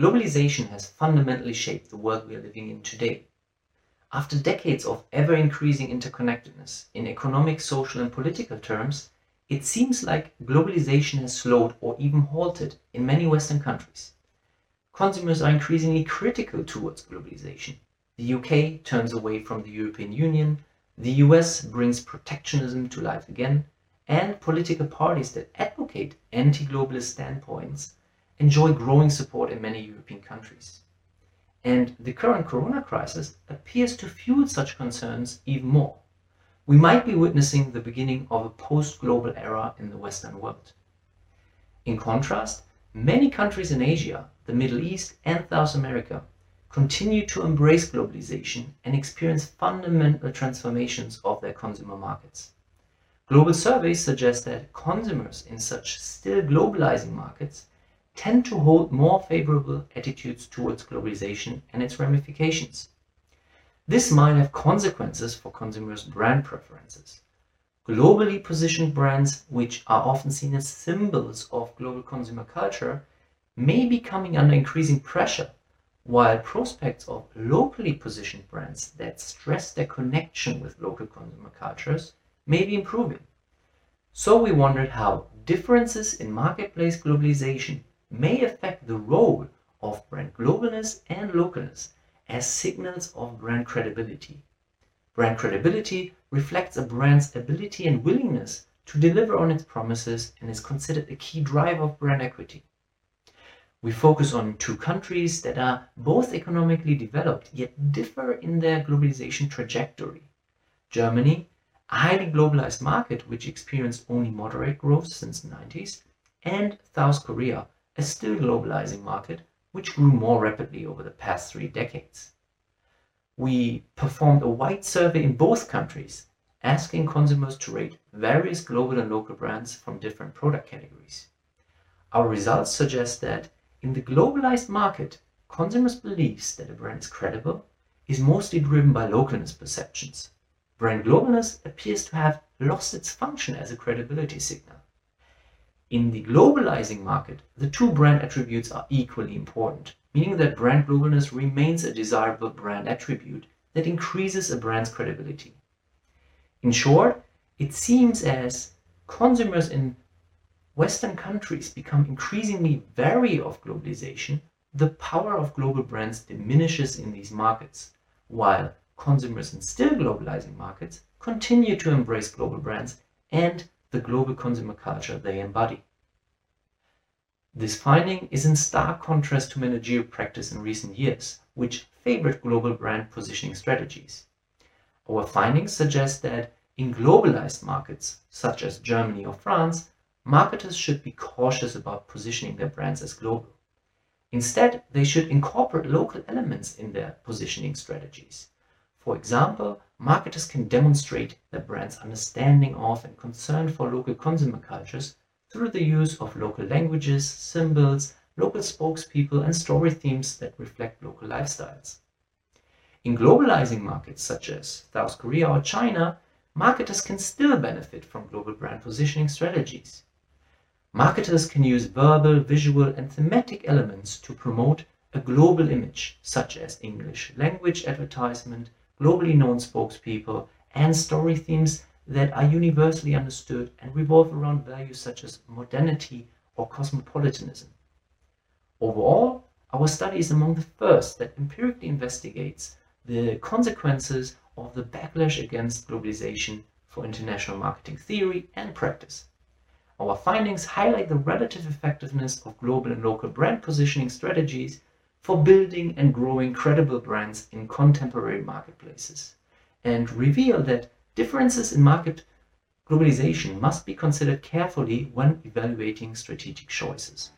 Globalization has fundamentally shaped the world we are living in today. After decades of ever increasing interconnectedness in economic, social, and political terms, it seems like globalization has slowed or even halted in many Western countries. Consumers are increasingly critical towards globalization. The UK turns away from the European Union, the US brings protectionism to life again, and political parties that advocate anti globalist standpoints enjoy growing support in many European countries. And the current corona crisis appears to fuel such concerns even more. We might be witnessing the beginning of a post global era in the Western world. In contrast, many countries in Asia, the Middle East, and South America continue to embrace globalization and experience fundamental transformations of their consumer markets. Global surveys suggest that consumers in such still globalizing markets tend to hold more favorable attitudes towards globalization and its ramifications. This might have consequences for consumers' brand preferences. Globally positioned brands, which are often seen as symbols of global consumer culture, may be coming under increasing pressure, while prospects of locally positioned brands that stress their connection with local consumer cultures may be improving. So we wondered how differences in marketplace globalization may affect the role of brand globalness and localness as signals of brand credibility. Brand credibility reflects a brand's ability and willingness to deliver on its promises and is considered a key driver of brand equity. We focus on two countries that are both economically developed yet differ in their globalization trajectory. Germany, a highly globalized market which experienced only moderate growth since the 90s, and South Korea, a still globalizing market which grew more rapidly over the past three decades. We performed a wide survey in both countries, asking consumers to rate various global and local brands from different product categories. Our results suggest that in the globalized market, consumers' beliefs that a brand is credible is mostly driven by localness perceptions. Brand globalness appears to have lost its function as a credibility signal. In the globalizing market, the two brand attributes are equally important, meaning that brand globalness remains a desirable brand attribute that increases a brand's credibility. In short, it seems as consumers in Western countries become increasingly wary of globalization, the power of global brands diminishes in these markets, while consumers in still globalizing markets continue to embrace global brands and the global consumer culture they embody. This finding is in stark contrast to managerial practice in recent years, which favored global brand positioning strategies. Our findings suggest that in globalized markets, such as Germany or France, marketers should be cautious about positioning their brands as global. Instead, they should incorporate local elements in their positioning strategies. For example, marketers can demonstrate their brand's understanding of and concern for local consumer cultures through the use of local languages, symbols, local spokespeople, and story themes that reflect local lifestyles. In globalizing markets such as South Korea or China, marketers can still benefit from global brand positioning strategies. Marketers can use verbal, visual, and thematic elements to promote a global image, such as English language advertisement, globally known spokespeople, and story themes that are universally understood and revolve around values such as modernity or cosmopolitanism. Overall, our study is among the first that empirically investigates the consequences of the backlash against globalization for international marketing theory and practice. Our findings highlight the relative effectiveness of global and local brand positioning strategies for building and growing credible brands in contemporary marketplaces, and reveal that differences in market globalization must be considered carefully when evaluating strategic choices.